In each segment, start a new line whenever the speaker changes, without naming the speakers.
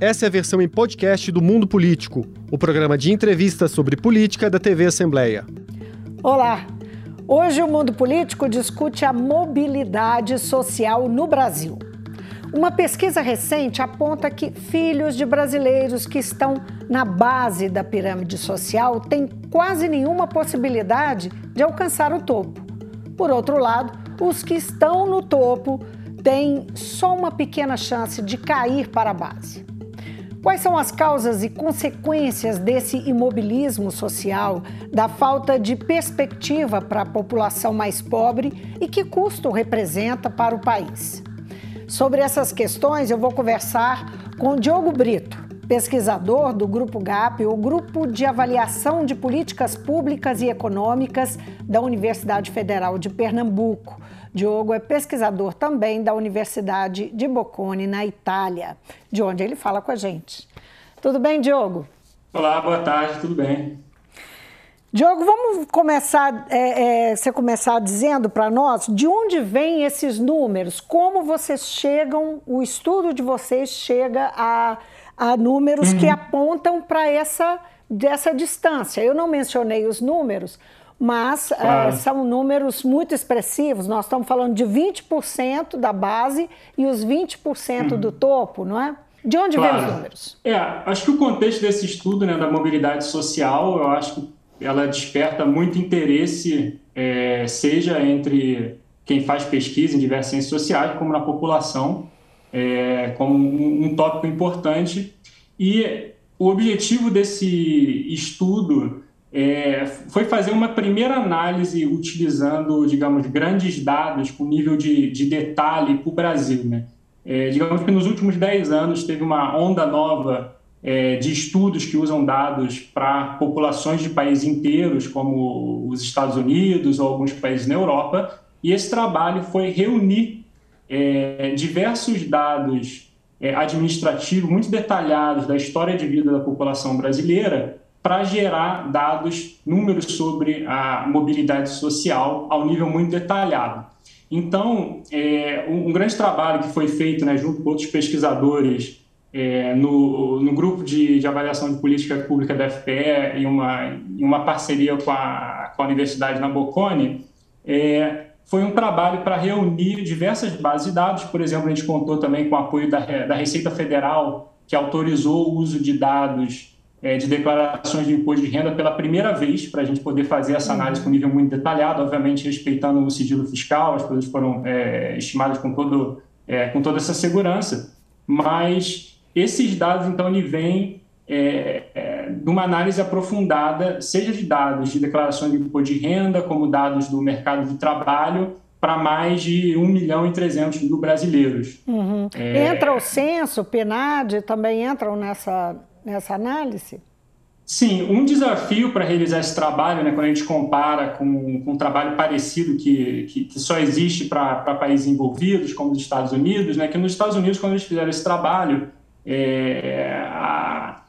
Essa é a versão em podcast do Mundo Político, o programa de entrevistas sobre política da TV Assembleia.
Olá! Hoje o Mundo Político discute a mobilidade social no Brasil. Uma pesquisa recente aponta que filhos de brasileiros que estão na base da pirâmide social têm quase nenhuma possibilidade de alcançar o topo. Por outro lado, os que estão no topo têm só uma pequena chance de cair para a base. Quais são as causas e consequências desse imobilismo social, da falta de perspectiva para a população mais pobre e que custo representa para o país? Sobre essas questões, eu vou conversar com Diogo Brito, pesquisador do Grupo GAP, o Grupo de Avaliação de Políticas Públicas e Econômicas da Universidade Federal de Pernambuco. Diogo é pesquisador também da Universidade de Bocconi, na Itália, de onde ele fala com a gente. Tudo bem, Diogo?
Olá, boa tarde, tudo bem?
Diogo, vamos começar, é, é, você começar dizendo para nós de onde vêm esses números, como vocês chegam, o estudo de vocês chega a, a números uhum. que apontam para essa dessa distância. Eu não mencionei os números, mas é, claro. é, são números muito expressivos. Nós estamos falando de 20% da base e os 20% uhum. do topo, não é? De onde claro. vêm os números?
É, acho que o contexto desse estudo né, da mobilidade social, eu acho que ela desperta muito interesse, é, seja entre quem faz pesquisa em diversas ciências sociais, como na população, é, como um, um tópico importante. E o objetivo desse estudo é, foi fazer uma primeira análise utilizando, digamos, grandes dados com nível de, de detalhe para o Brasil. Né? É, digamos que nos últimos 10 anos teve uma onda nova é, de estudos que usam dados para populações de países inteiros, como os Estados Unidos ou alguns países na Europa, e esse trabalho foi reunir é, diversos dados é, administrativos muito detalhados da história de vida da população brasileira para gerar dados, números sobre a mobilidade social ao nível muito detalhado. Então, é, um, um, grande trabalho que foi feito né, junto com outros pesquisadores é, no, no, grupo de, de, avaliação de política pública da FPE, em uma, em uma parceria com a, com a Universidade Nabocone, é, foi um trabalho para reunir diversas bases de dados. Por exemplo, a gente contou também com o apoio da, da Receita Federal, que autorizou o uso de dados é, de declarações de imposto de renda pela primeira vez, para a gente poder fazer essa análise com nível muito detalhado, obviamente respeitando o sigilo fiscal, as coisas foram é, estimadas com, todo, é, com toda essa segurança. Mas esses dados, então, ele vêm é, é, de uma análise aprofundada, seja de dados de declarações de imposto de renda, como dados do mercado de trabalho, para mais de 1 milhão e 300 mil brasileiros.
Uhum. É... Entra o censo, o PNAD, também entram nessa, nessa análise?
Sim, um desafio para realizar esse trabalho, né, quando a gente compara com, com um trabalho parecido que, que, que só existe para países envolvidos, como os Estados Unidos, né, que nos Estados Unidos, quando eles fizeram esse trabalho, é, a,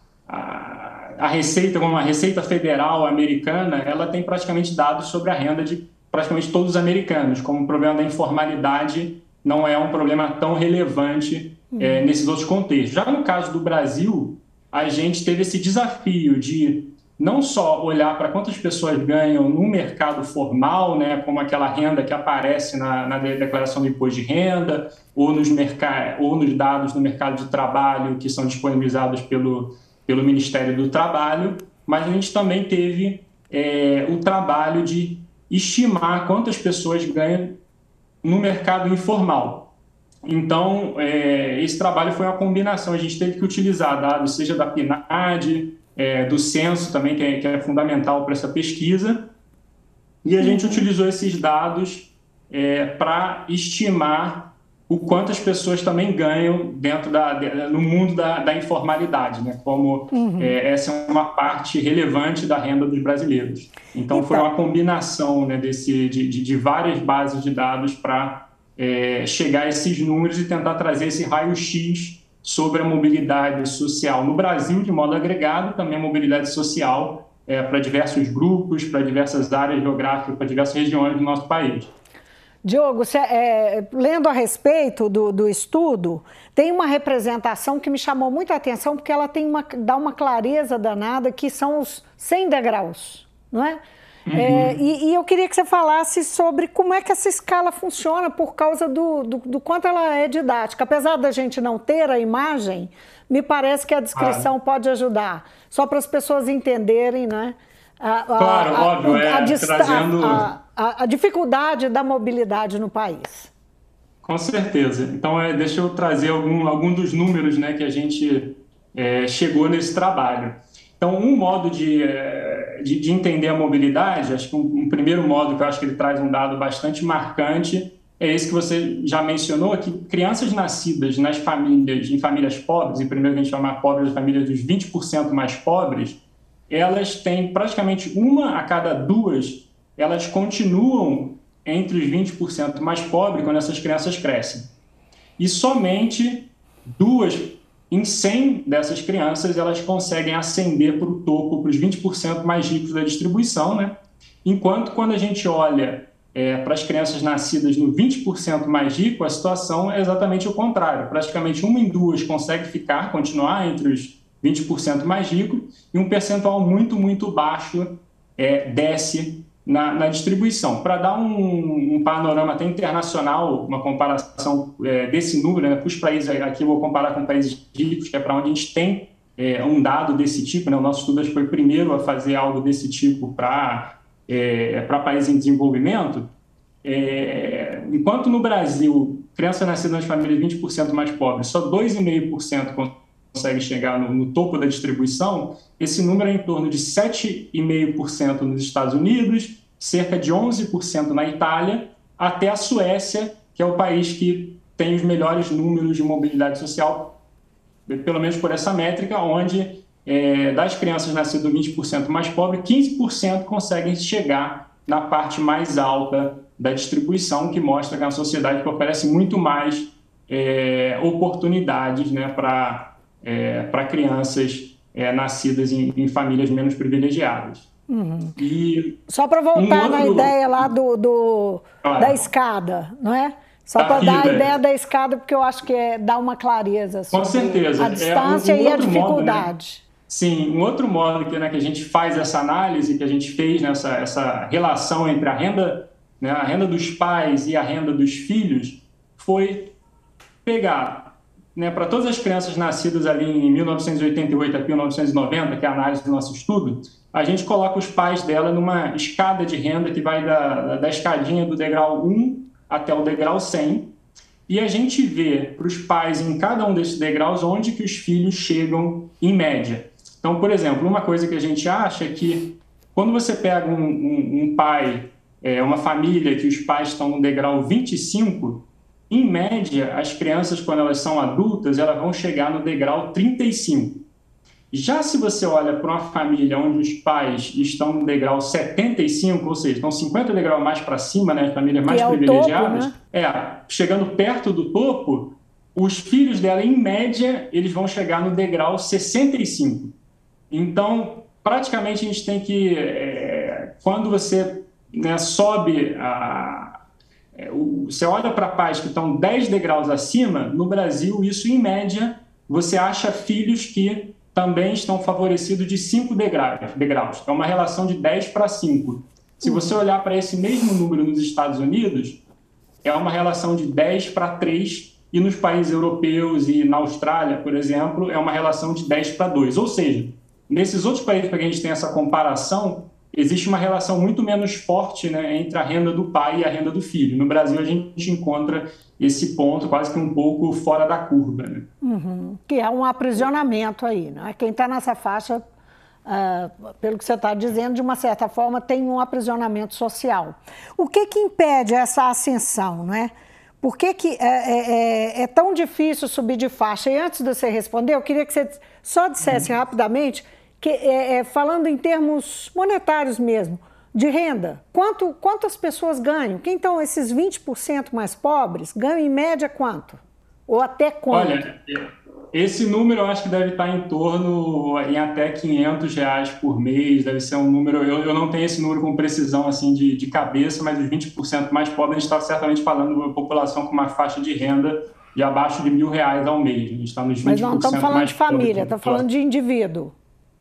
a, Receita, como a Receita Federal americana, ela tem praticamente dados sobre a renda de praticamente todos os americanos, como o problema da informalidade não é um problema tão relevante é, nesses outros contextos. Já no caso do Brasil, a gente teve esse desafio de não só olhar para quantas pessoas ganham no mercado formal, né, como aquela renda que aparece na, na declaração do imposto de renda, ou nos, ou nos dados do mercado de trabalho que são disponibilizados pelo, pelo Ministério do Trabalho, mas a gente também teve é, o trabalho de estimar quantas pessoas ganham no mercado informal. Então, é, esse trabalho foi uma combinação. A gente teve que utilizar dados, seja da PNAD, é, do censo também, que é, que é fundamental para essa pesquisa, e a gente utilizou esses dados é, para estimar o quanto as pessoas também ganham dentro da, no mundo da, da informalidade, né? como uhum. é, essa é uma parte relevante da renda dos brasileiros. Então, então. foi uma combinação né, desse, de, de, de várias bases de dados para é, chegar a esses números e tentar trazer esse raio-x sobre a mobilidade social no Brasil, de modo agregado, também a mobilidade social é, para diversos grupos, para diversas áreas geográficas, para diversas regiões do nosso país.
Diogo, cê, é, lendo a respeito do, do, estudo, tem uma representação que me chamou muita atenção, porque ela tem uma, dá uma clareza danada, que são os 100 degraus, não é? Uhum. é e, e, eu queria que você falasse sobre como é que essa escala funciona por causa do, do, do, quanto ela é didática. Apesar da gente não ter a imagem, me parece que a descrição ah. pode ajudar, só para as pessoas entenderem, né?
A, claro, a, óbvio, a, é, trazendo...
a, dificuldade da mobilidade no país.
Com certeza. Então, é, deixa eu trazer algum, algum dos números né, que a gente é, chegou nesse trabalho. Então, um modo de, é, de, de, entender a mobilidade, acho que um, um, primeiro modo que eu acho que ele traz um dado bastante marcante é esse que você já mencionou, que crianças nascidas nas famílias, em famílias pobres, e primeiro que a gente chama pobres, famílias dos 20% mais pobres, elas têm praticamente uma a cada duas, elas continuam entre os 20% mais pobres quando essas crianças crescem. E somente duas em 100 dessas crianças elas conseguem ascender para o topo, para os 20% mais ricos da distribuição, né? Enquanto quando a gente olha é, para as crianças nascidas no 20% mais rico, a situação é exatamente o contrário. Praticamente uma em duas consegue ficar, continuar entre os 20% mais rico, e um percentual muito, muito baixo é, desce na, na distribuição. Para dar um, um, panorama até internacional, uma comparação é, desse número, né, para os países, aqui eu vou comparar com países ricos, que é para onde a gente tem é, um dado desse tipo, né, o nosso estudo foi o primeiro a fazer algo desse tipo para é, países em desenvolvimento, é, enquanto no Brasil, criança nascida nas famílias 20% mais pobres, só 2,5% consegue chegar no, no, topo da distribuição, esse número é em torno de 7,5% nos Estados Unidos, cerca de 11% na Itália, até a Suécia, que é o país que tem os melhores números de mobilidade social, pelo menos por essa métrica, onde é, das crianças nascidas 20% mais pobres, 15% conseguem chegar na parte mais alta da distribuição, que mostra que é uma sociedade que oferece muito mais é, oportunidades né, para é, para crianças é, nascidas em, em, famílias menos privilegiadas.
Uhum. E Só para voltar um outro... na ideia lá do, do da escada, não é? Só para dar a ideia da escada, porque eu acho que é, dá uma clareza
Com certeza.
a distância é um, um e a dificuldade.
Modo, né? Sim, um outro modo que, né, que a gente faz essa análise, que a gente fez nessa essa relação entre a renda, né, a renda dos pais e a renda dos filhos, foi pegar né, para todas as crianças nascidas ali em 1988 a 1990, que é a análise do nosso estudo, a gente coloca os pais dela numa escada de renda que vai da, da escadinha do degrau 1 até o degrau 100, e a gente vê para os pais em cada um desses degraus onde que os filhos chegam em média. Então, por exemplo, uma coisa que a gente acha é que quando você pega um, um, um pai, é, uma família que os pais estão no degrau 25, em média, as crianças, quando elas são adultas, elas vão chegar no degrau 35. Já se você olha para uma família onde os pais estão no degrau 75, ou seja, estão 50 degraus mais para cima, né, famílias mais é privilegiadas, topo, né? é, chegando perto do topo, os filhos dela, em média, eles vão chegar no degrau 65. Então, praticamente a gente tem que, é, quando você né, sobe a, você olha para pais que estão 10 degraus acima, no Brasil, isso em média, você acha filhos que também estão favorecidos de 5 degraus, degraus. É uma relação de 10 para 5. Se você olhar para esse mesmo número nos Estados Unidos, é uma relação de 10 para 3, e nos países europeus e na Austrália, por exemplo, é uma relação de 10 para 2. Ou seja, nesses outros países que a gente tem essa comparação, existe uma relação muito menos forte né, entre a renda do pai e a renda do filho. No Brasil, a gente encontra esse ponto quase que um pouco fora da curva. Né?
Uhum. Que é um aprisionamento aí. Né? Quem está nessa faixa, uh, pelo que você está dizendo, de uma certa forma, tem um aprisionamento social. O que, que impede essa ascensão? Não é? Por que, que é, é, é, é tão difícil subir de faixa? E antes de você responder, eu queria que você só dissesse uhum. rapidamente que, é, é, falando em termos monetários mesmo, de renda, quanto, quantas pessoas ganham? Quem estão esses 20% mais pobres ganham em média quanto? Ou até quanto?
Olha, esse número eu acho que deve estar em torno em até 500 reais por mês, deve ser um número, eu, eu não tenho esse número com precisão assim de, de cabeça, mas os 20% mais pobres, a gente está certamente falando de uma população com uma faixa de renda de abaixo de mil reais ao mês. A gente está nos 20%
Mas não estamos falando de família, estamos falando de indivíduo.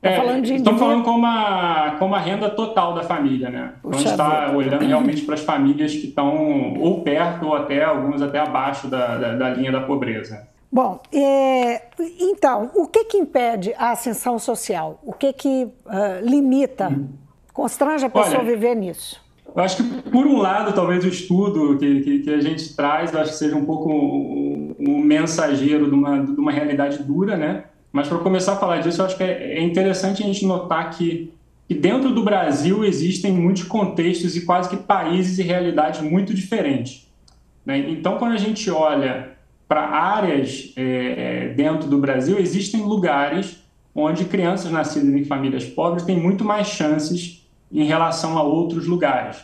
Tá é, falando de estamos falando como a, como a renda total da família, né? Então a gente está olhando realmente para as famílias que estão ou perto ou até algumas até abaixo da, da, da linha da pobreza.
Bom, é, então, o que que impede a ascensão social? O que que uh, limita, hum. constrange a pessoa Olha, a viver nisso?
Eu acho que, por um lado, talvez o estudo que, que, que a gente traz, eu acho que seja um pouco um, um mensageiro de uma, de uma realidade dura, né? Mas para começar a falar disso, eu acho que é, é interessante a gente notar que, que dentro do Brasil existem muitos contextos e quase que países e realidades muito diferentes. Né? Então, quando a gente olha para áreas é, dentro do Brasil, existem lugares onde crianças nascidas em famílias pobres têm muito mais chances em relação a outros lugares.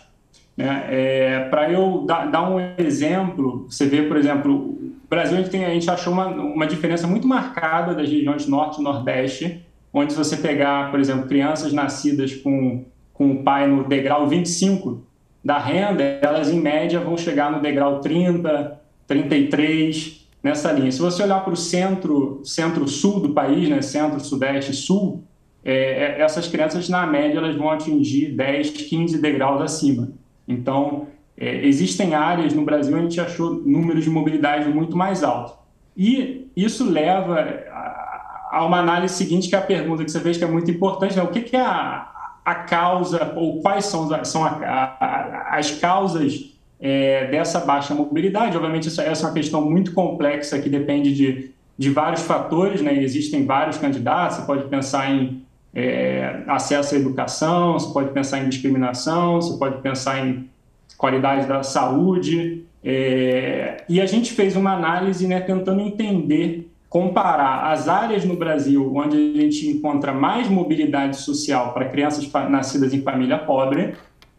Né? É, para eu dar, dar, um exemplo, você vê, por exemplo, o Brasil a gente, tem, a gente achou uma, uma diferença muito marcada das regiões norte e nordeste, onde se você pegar, por exemplo, crianças nascidas com, com o pai no degrau 25 da renda, elas em média vão chegar no degrau 30, 33, nessa linha. Se você olhar para o centro, centro-sul do país, né, centro, sudeste, sul, é, é, essas crianças, na média, elas vão atingir 10, 15 degraus acima. Então, é, existem áreas no Brasil onde a gente achou números de mobilidade muito mais altos. E isso leva a, a, uma análise seguinte, que é a pergunta que você fez, que é muito importante, né? o que, que é a, a causa, ou quais são, são as causas é, dessa baixa mobilidade. Obviamente, essa, essa é uma questão muito complexa que depende de, de vários fatores, né? existem vários candidatos, você pode pensar em é, acesso à educação, você pode pensar em discriminação, você pode pensar em qualidade da saúde. É, e a gente fez uma análise né, tentando entender, comparar as áreas no Brasil onde a gente encontra mais mobilidade social para crianças nascidas em família pobre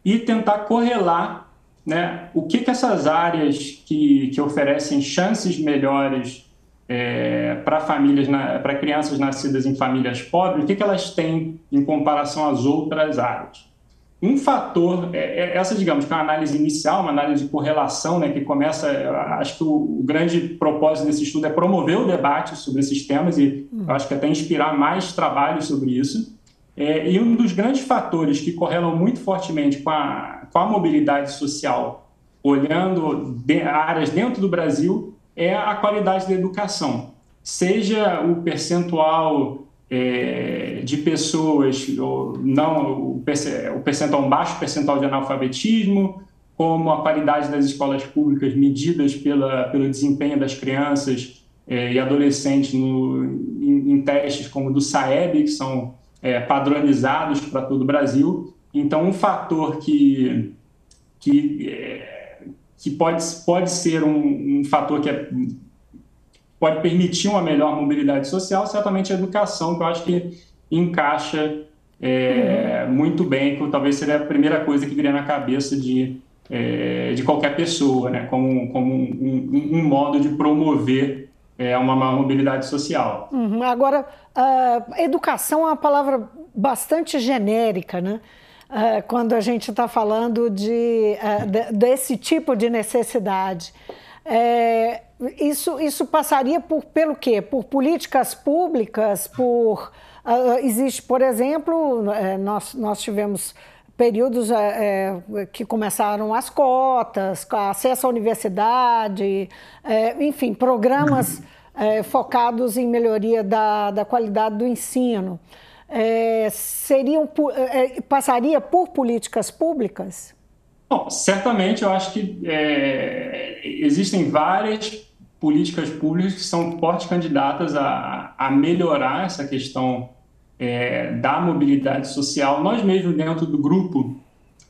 e tentar correlar né, o que, que essas áreas que, que oferecem chances melhores é, para famílias, para crianças nascidas em famílias pobres, o que, que elas têm em comparação às outras áreas? Um fator, é, é, essa, digamos, que é uma análise inicial, uma análise de correlação, né, que começa, acho que o, o grande propósito desse estudo é promover o debate sobre esses temas e hum. acho que até inspirar mais trabalho sobre isso. É, e um dos grandes fatores que correlam muito fortemente com a, com a mobilidade social, olhando de, áreas dentro do Brasil, é a qualidade da educação. Seja o percentual é, de pessoas, ou não, o percentual, um baixo percentual de analfabetismo, como a qualidade das escolas públicas medidas pela, pelo desempenho das crianças é, e adolescentes no, em, em, testes como do SAEB, que são é, padronizados para todo o Brasil. Então, um fator que, que é, que pode, pode ser um, um fator que é, pode permitir uma melhor mobilidade social, certamente a educação, que eu acho que encaixa é, uhum. muito bem, que talvez seria a primeira coisa que viria na cabeça de, é, de qualquer pessoa, né? como, como um, um, um modo de promover é, uma maior mobilidade social.
Uhum. Agora, uh, educação é uma palavra bastante genérica, né? Uh, quando a gente está falando de, uh, de, desse tipo de necessidade. É, isso, isso passaria por, pelo quê? Por políticas públicas, por... Uh, existe, por exemplo, é, nós, nós tivemos períodos é, que começaram as cotas, acesso à universidade, é, enfim, programas é, focados em melhoria da, da qualidade do ensino é, seriam, é, passaria por políticas públicas?
Bom, certamente eu acho que é, existem várias políticas públicas que são fortes candidatas a, a melhorar essa questão é, da mobilidade social. Nós mesmos, dentro do grupo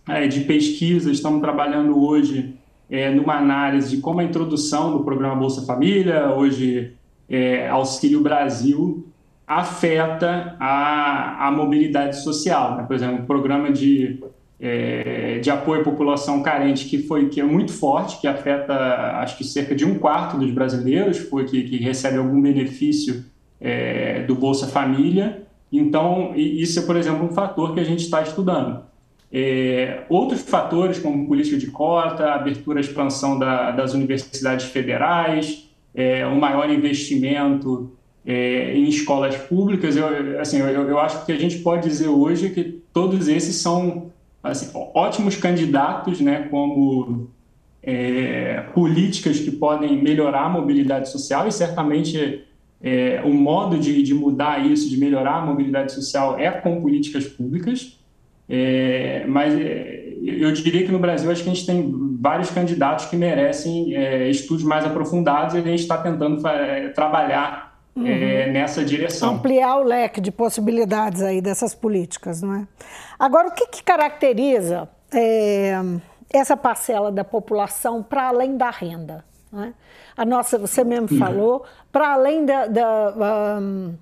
é, de pesquisa, estamos trabalhando hoje é, numa análise de como a introdução do programa Bolsa Família, hoje é, Auxílio Brasil, afeta a, a mobilidade social. Né? Por exemplo, o programa de, é, de apoio à população carente que foi que é muito forte, que afeta acho que cerca de um quarto dos brasileiros foi que, que recebe algum benefício é, do Bolsa Família. Então isso é, por exemplo, um fator que a gente está estudando. É, outros fatores, como política de cota, abertura à expansão da, das universidades federais, é, um maior investimento é, em escolas públicas, eu, assim, eu, eu acho que a gente pode dizer hoje que todos esses são assim, ótimos candidatos, né, como é, políticas que podem melhorar a mobilidade social e certamente é, o modo de, de, mudar isso, de melhorar a mobilidade social é com políticas públicas. É, mas é, eu diria que no Brasil acho que a gente tem vários candidatos que merecem é, estudos mais aprofundados e a gente está tentando é, trabalhar uhum. é, nessa direção.
Ampliar o leque de possibilidades aí dessas políticas, não é? Agora, o que, que caracteriza é, essa parcela da população para além da renda? É? A nossa, você mesmo uhum. falou, para além da, da, um,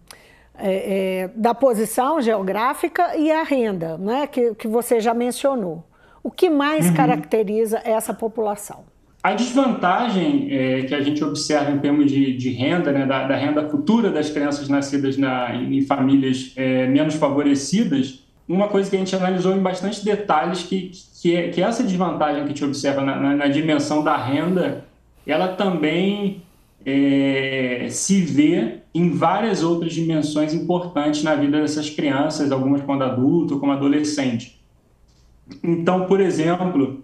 é, é, da posição geográfica e a renda, né, que, que você já mencionou. O que mais uhum. caracteriza essa população?
A desvantagem é, que a gente observa em termos de, de renda, né, da, da, renda futura das crianças nascidas na, em famílias é, menos favorecidas, uma coisa que a gente analisou em bastante detalhes, que, que, é, que essa desvantagem que a gente observa na, na, na dimensão da renda, ela também é, se vê em várias outras dimensões importantes na vida dessas crianças, algumas quando adulto, como adolescente. Então, por exemplo,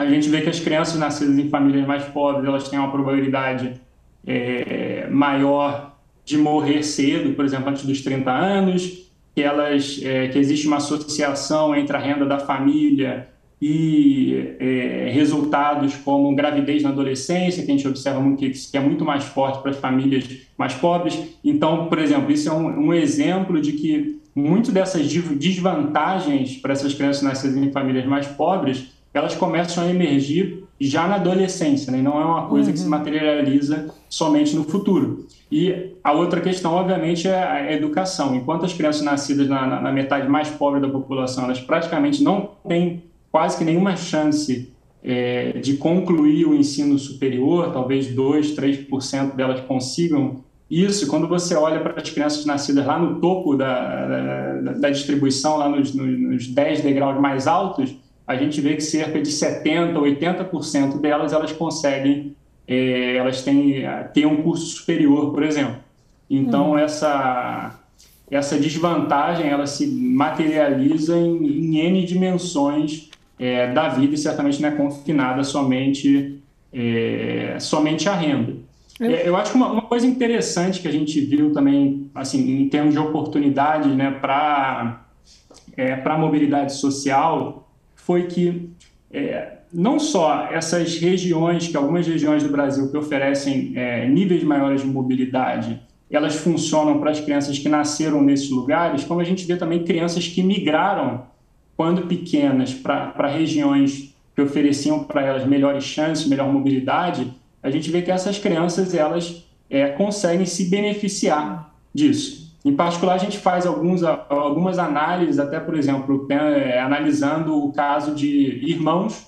a gente vê que as crianças nascidas em famílias mais pobres elas têm uma probabilidade é, maior de morrer cedo, por exemplo, antes dos 30 anos, que elas é, que existe uma associação entre a renda da família e é, resultados como gravidez na adolescência, que a gente observa muito que, é muito mais forte para as famílias mais pobres. Então, por exemplo, isso é um, um exemplo de que muito dessas desvantagens para essas crianças nascidas em famílias mais pobres elas começam a emergir já na adolescência, né? não é uma coisa uhum. que se uhum. materializa somente no futuro. E a outra questão, obviamente, é a educação. Enquanto as crianças nascidas na, na, na metade mais pobre da população, elas praticamente não têm quase que nenhuma chance é, de concluir o ensino superior, talvez 2, 3% delas consigam isso. Quando você olha para as crianças nascidas lá no topo da, da, da distribuição, lá nos, nos 10 degraus mais altos, a gente vê que cerca de 70%, 80% delas elas conseguem, é, elas têm, têm um curso superior, por exemplo. Então, uhum. essa, essa desvantagem ela se materializa em, em N dimensões é, da vida e certamente não é confinada somente, é, somente à renda. É, eu acho que uma, uma, coisa interessante que a gente viu também, assim, em termos de oportunidades né, para é, a mobilidade social, foi que é, não só essas regiões, que algumas regiões do Brasil que oferecem é, níveis maiores de mobilidade, elas funcionam para as crianças que nasceram nesses lugares, como a gente vê também crianças que migraram quando pequenas para regiões que ofereciam para elas melhores chances, melhor mobilidade, a gente vê que essas crianças elas é, conseguem se beneficiar disso. Em particular, a gente faz alguns, algumas análises, até por exemplo, é, analisando o caso de irmãos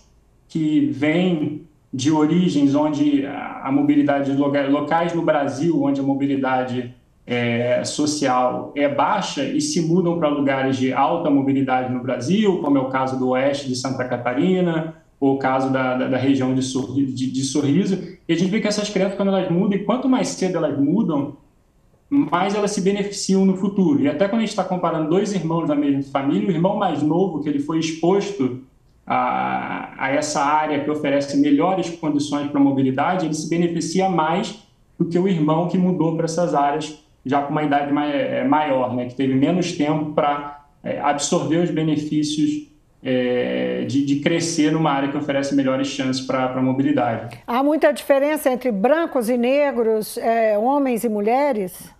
que vêm de origens onde a mobilidade locais no Brasil, onde a mobilidade é, social é baixa e se mudam para lugares de alta mobilidade no Brasil, como é o caso do oeste de Santa Catarina, ou o caso da, da, da região de de, de Sorriso. E a gente vê que essas crianças, quando elas mudam, e quanto mais cedo elas mudam, mais elas se beneficiam no futuro. E até quando a gente está comparando dois irmãos da mesma família, o irmão mais novo, que ele foi exposto a, a essa área que oferece melhores condições para mobilidade, ele se beneficia mais do que o irmão que mudou para essas áreas já com uma idade é, maior, né, que teve menos tempo para é, absorver os benefícios é, de, de, crescer numa área que oferece melhores chances para a mobilidade.
Há muita diferença entre brancos e negros, é, homens e mulheres?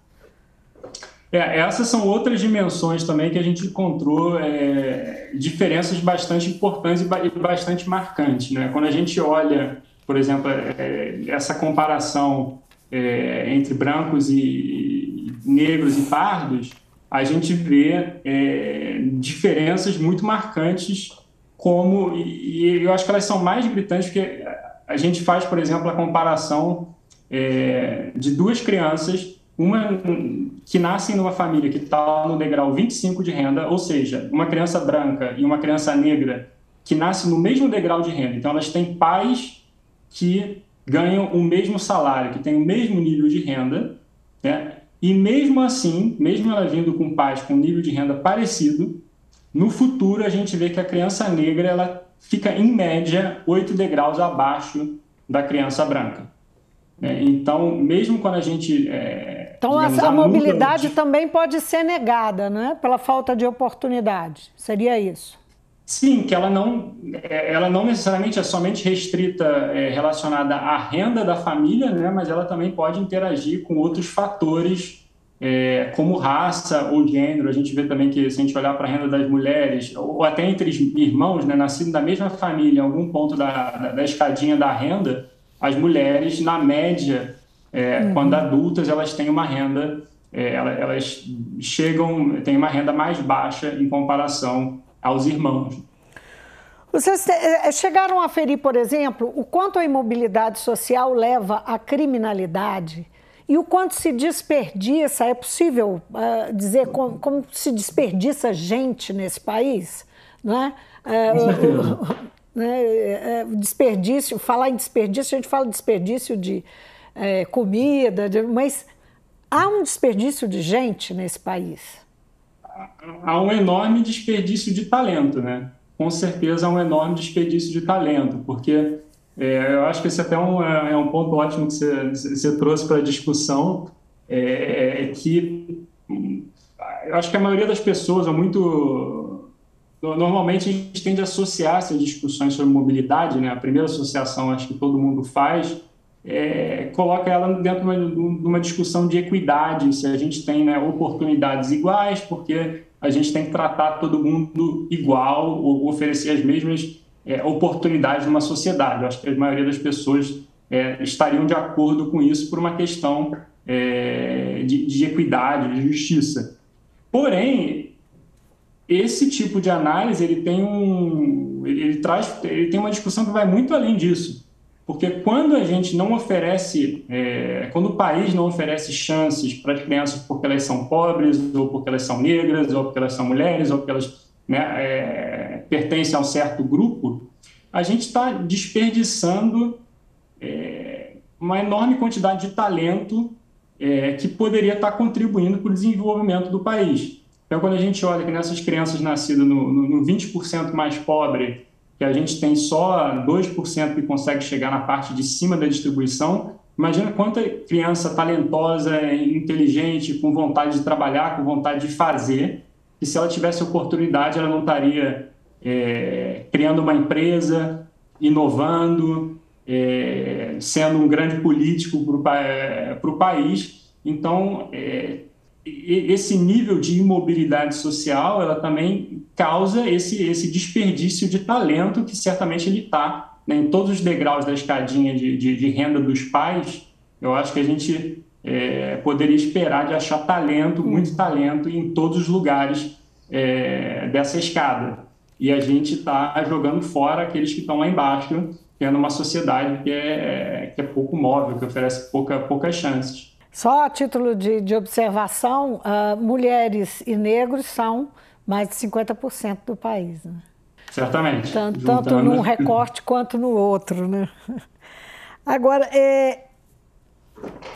É, essas são outras dimensões também que a gente encontrou é, diferenças bastante importantes e bastante marcantes. Né? Quando a gente olha, por exemplo, é, essa comparação é, entre brancos e negros e pardos, a gente vê é, diferenças muito marcantes como, e, eu acho que elas são mais gritantes porque a gente faz, por exemplo, a comparação é, de duas crianças, uma que nasce numa família que está no degrau 25 de renda, ou seja, uma criança branca e uma criança negra que nasce no mesmo degrau de renda. Então, elas têm pais que ganham o mesmo salário, que têm o mesmo nível de renda, né? e mesmo assim, mesmo ela vindo com pais com nível de renda parecido, no futuro a gente vê que a criança negra ela fica, em média, oito degraus abaixo da criança branca. É, então, mesmo quando a gente. É,
então, a, a mobilidade também pode ser negada, né? Pela falta de oportunidade. Seria isso?
Sim, que ela não, é, ela não necessariamente é somente restrita é, relacionada à renda da família, né? mas ela também pode interagir com outros fatores, é, como raça ou gênero. A gente vê também que, se a gente olhar para a renda das mulheres, ou até entre irmãos, né, nascidos da mesma família, em algum ponto da, da, da escadinha da renda, as mulheres, na média, é, uhum. quando adultas, elas têm uma renda, é, elas chegam, têm uma renda mais baixa em comparação aos irmãos.
Vocês é, chegaram a ferir, por exemplo, o quanto a imobilidade social leva à criminalidade e o quanto se desperdiça, é possível uh, dizer como, como, se desperdiça gente nesse país? Não é? Uh, né? É, é, desperdício, falar em desperdício, a gente fala desperdício de é, comida, de, mas há um desperdício de gente nesse país.
Há um enorme desperdício de talento, né? Com certeza há um enorme desperdício de talento, porque é, eu acho que esse até é um, é, é um ponto ótimo que você, você trouxe para a discussão, é, é, que eu acho que a maioria das pessoas, é muito Normalmente a gente tende a associar essas discussões sobre mobilidade, né? A primeira associação, acho que todo mundo faz, é, coloca ela dentro de uma, discussão de equidade, se a gente tem né, oportunidades iguais, porque a gente tem que tratar todo mundo igual ou oferecer as mesmas é, oportunidades numa sociedade. Eu acho que a maioria das pessoas é, estariam de acordo com isso por uma questão é, de, de equidade, de justiça. Porém, esse tipo de análise ele tem um ele traz ele tem uma discussão que vai muito além disso porque quando a gente não oferece é, quando o país não oferece chances para as crianças porque elas são pobres ou porque elas são negras ou porque elas são mulheres ou porque elas né, é, pertencem a um certo grupo a gente está desperdiçando é, uma enorme quantidade de talento é, que poderia estar tá contribuindo para o desenvolvimento do país. Então, quando a gente olha que nessas crianças nascidas no, no, no 20% mais pobre, que a gente tem só 2% que consegue chegar na parte de cima da distribuição, imagina quanta criança talentosa, inteligente, com vontade de trabalhar, com vontade de fazer, que se ela tivesse oportunidade, ela não estaria é, criando uma empresa, inovando, é, sendo um grande político para o país. Então, é, esse nível de imobilidade social, ela também causa esse, esse desperdício de talento que certamente ele está né, em todos os degraus da escadinha de, de, de, renda dos pais. Eu acho que a gente é, poderia esperar de achar talento, muito talento, em todos os lugares é, dessa escada. E a gente está jogando fora aqueles que estão lá embaixo, tendo uma sociedade que é, que é pouco móvel, que oferece pouca, poucas chances.
Só a título de, de observação, uh, mulheres e negros são mais de 50% do país. Né?
Certamente.
Tanto, tanto num recorte quanto no outro. Né? Agora, é,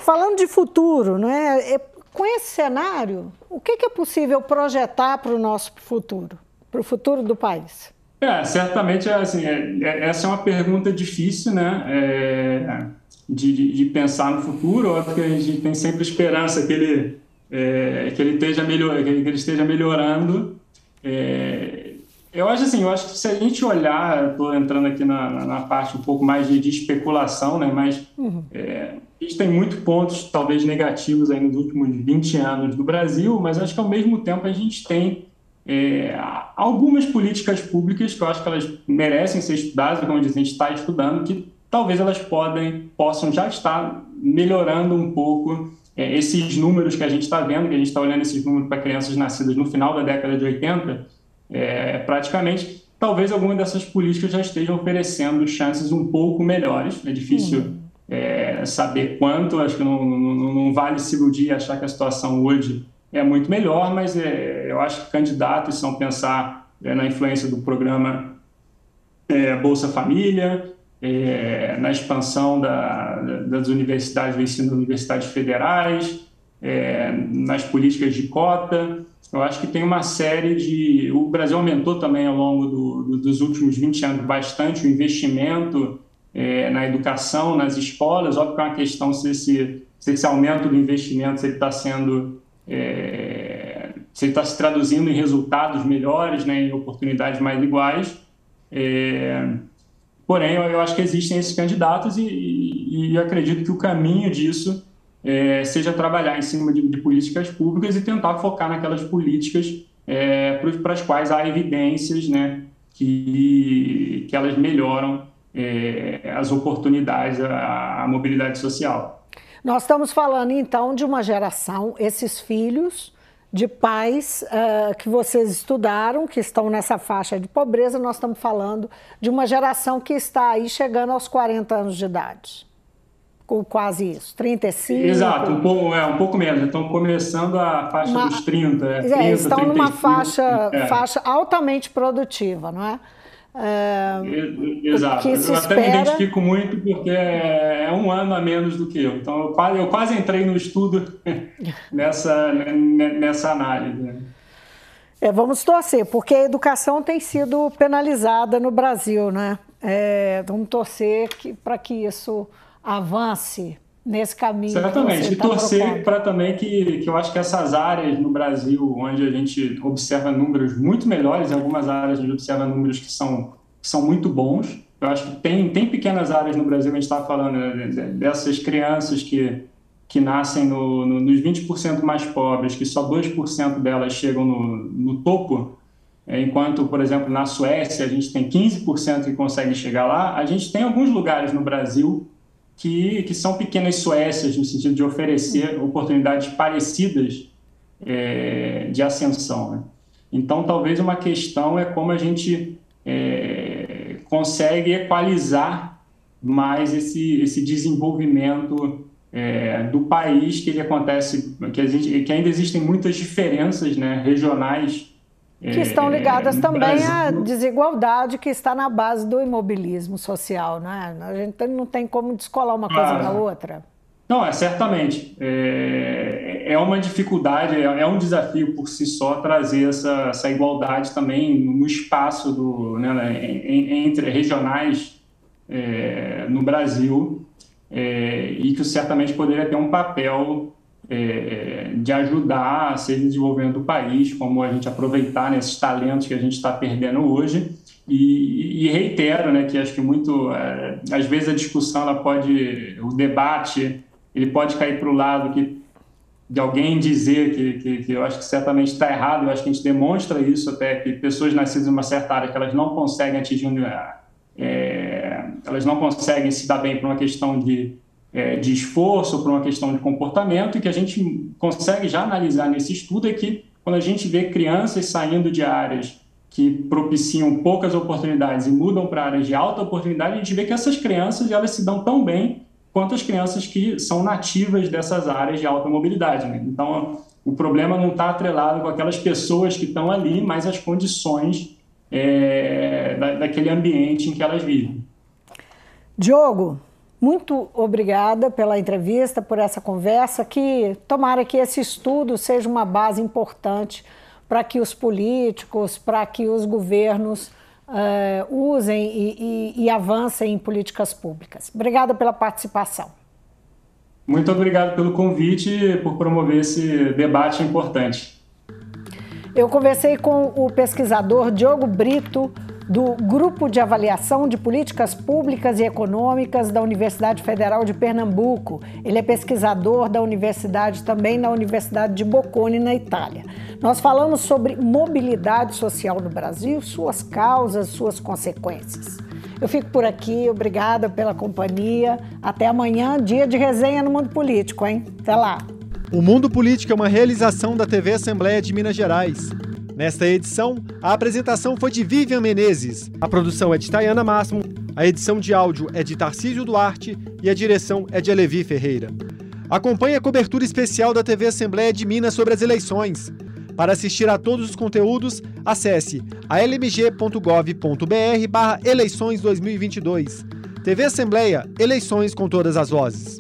falando de futuro, né, é, com esse cenário, o que, que é possível projetar para o nosso futuro, para o futuro do país?
É, certamente, assim, é, é, essa é uma pergunta difícil, né? De, de, de, pensar no futuro, óbvio que a gente tem sempre esperança que ele, é, que ele, esteja, melhor, que ele, que ele esteja melhorando. É, eu acho assim, eu acho que se a gente olhar, estou entrando aqui na, na, na, parte um pouco mais de, de especulação, né, mas uhum. é, a gente tem muitos pontos talvez negativos aí nos últimos 20 anos do Brasil, mas acho que ao mesmo tempo a gente tem é, algumas políticas públicas que eu acho que elas merecem ser estudadas, como a gente está estudando, que talvez elas podem, possam já estar melhorando um pouco é, esses números que a gente está vendo, que a gente está olhando esses números para crianças nascidas no final da década de 80, é, praticamente talvez alguma dessas políticas já estejam oferecendo chances um pouco melhores. É difícil é, saber quanto, acho que não, não, não, vale se iludir e achar que a situação hoje é muito melhor, mas é, eu acho que candidatos são pensar é, na influência do programa é, Bolsa Família, é, na expansão da, das universidades, do ensino das universidades federais, é, nas políticas de cota. Eu acho que tem uma série de. O Brasil aumentou também ao longo do, do, dos últimos 20 anos bastante o investimento é, na educação, nas escolas. Óbvio que é uma questão se esse, se esse aumento do investimento está sendo. É, se está se traduzindo em resultados melhores, né, em oportunidades mais iguais. É, porém, eu, acho que existem esses candidatos e, e, e acredito que o caminho disso é, seja trabalhar em cima de, de, políticas públicas e tentar focar naquelas políticas é, para as quais há evidências né, que, que elas melhoram é, as oportunidades, a, a mobilidade social.
Nós estamos falando então de uma geração, esses filhos de pais uh, que vocês estudaram, que estão nessa faixa de pobreza, nós estamos falando de uma geração que está aí chegando aos 40 anos de idade com quase isso, 35.
Exato, um pouco, é, um pouco menos. Estão começando a faixa uma, dos 30. É, 30
é, estão 35, numa faixa, é. faixa altamente produtiva, não é?
É Exato. Eu espera... até me identifico muito porque é um ano a menos do que eu. Então, eu quase, eu quase entrei no estudo nessa, nessa análise.
É, vamos torcer, porque a educação tem sido penalizada no Brasil, né? É, vamos torcer para que isso avance nesse caminho.
Certamente, e tá torcer para também que, que eu acho que essas áreas no Brasil, onde a gente observa números muito melhores, em algumas áreas a gente observa números que são, que são muito bons. Eu acho que tem, tem pequenas áreas no Brasil, a gente está falando né, dessas crianças que, que nascem no, no, nos 20% mais pobres, que só 2% delas chegam no, no topo, é, enquanto, por exemplo, na Suécia a gente tem 15% que conseguem chegar lá, a gente tem alguns lugares no Brasil que, que são pequenas Suécias, no sentido de oferecer oportunidades parecidas é, de ascensão. Né? Então, talvez uma questão é como a gente é, consegue equalizar mais esse, esse desenvolvimento é, do país que ele acontece, que, gente, que ainda existem muitas diferenças né, regionais
que estão ligadas é, também à desigualdade que está na base do imobilismo social, né? A gente não tem como descolar uma coisa ah, da outra.
Não, é certamente. É, é uma dificuldade, é, é um desafio por si só trazer essa, essa igualdade também no espaço do, né, né entre regionais é, no Brasil é, e que certamente poderia ter um papel é, de ajudar a ser desenvolvimento do país, como a gente aproveitar né, talentos que a gente está perdendo hoje. E, e, reitero, né, que acho que muito, é, às vezes a discussão, ela pode, o debate, ele pode cair para o lado que de alguém dizer que, que, que eu acho que certamente está errado, eu acho que a gente demonstra isso até, que pessoas nascidas em uma certa área que elas não conseguem atingir, é, elas não conseguem se dar bem por uma questão de é, de esforço, por uma questão de comportamento, e que a gente consegue já analisar nesse estudo é que quando a gente vê crianças saindo de áreas que propiciam poucas oportunidades e mudam para áreas de alta oportunidade, a gente vê que essas crianças elas se dão tão bem quanto as crianças que são nativas dessas áreas de alta mobilidade. Né? Então, o problema não está atrelado com aquelas pessoas que estão ali, mas as condições é, da, daquele ambiente em que elas vivem.
Diogo, muito obrigada pela entrevista, por essa conversa, que tomara que esse estudo seja uma base importante para que os políticos, para que os governos uh, usem e, e, e avancem em políticas públicas. Obrigada pela participação.
Muito obrigado pelo convite e por promover esse debate importante.
Eu conversei com o pesquisador Diogo Brito, do Grupo de Avaliação de Políticas Públicas e Econômicas da Universidade Federal de Pernambuco. Ele é pesquisador da universidade, também na Universidade de Bocconi, na Itália. Nós falamos sobre mobilidade social no Brasil, suas causas, suas consequências. Eu fico por aqui, obrigada pela companhia. Até amanhã, dia de resenha no mundo político, hein? Até lá.
O Mundo Político é uma realização da TV Assembleia de Minas Gerais. Nesta edição, a apresentação foi de Vivian Menezes, a produção é de Tayana Máximo, a edição de áudio é de Tarcísio Duarte e a direção é de Alevi Ferreira. Acompanhe a cobertura especial da TV Assembleia de Minas sobre as eleições. Para assistir a todos os conteúdos, acesse almg.gov.br barra eleições 2022. TV Assembleia, eleições com todas as vozes.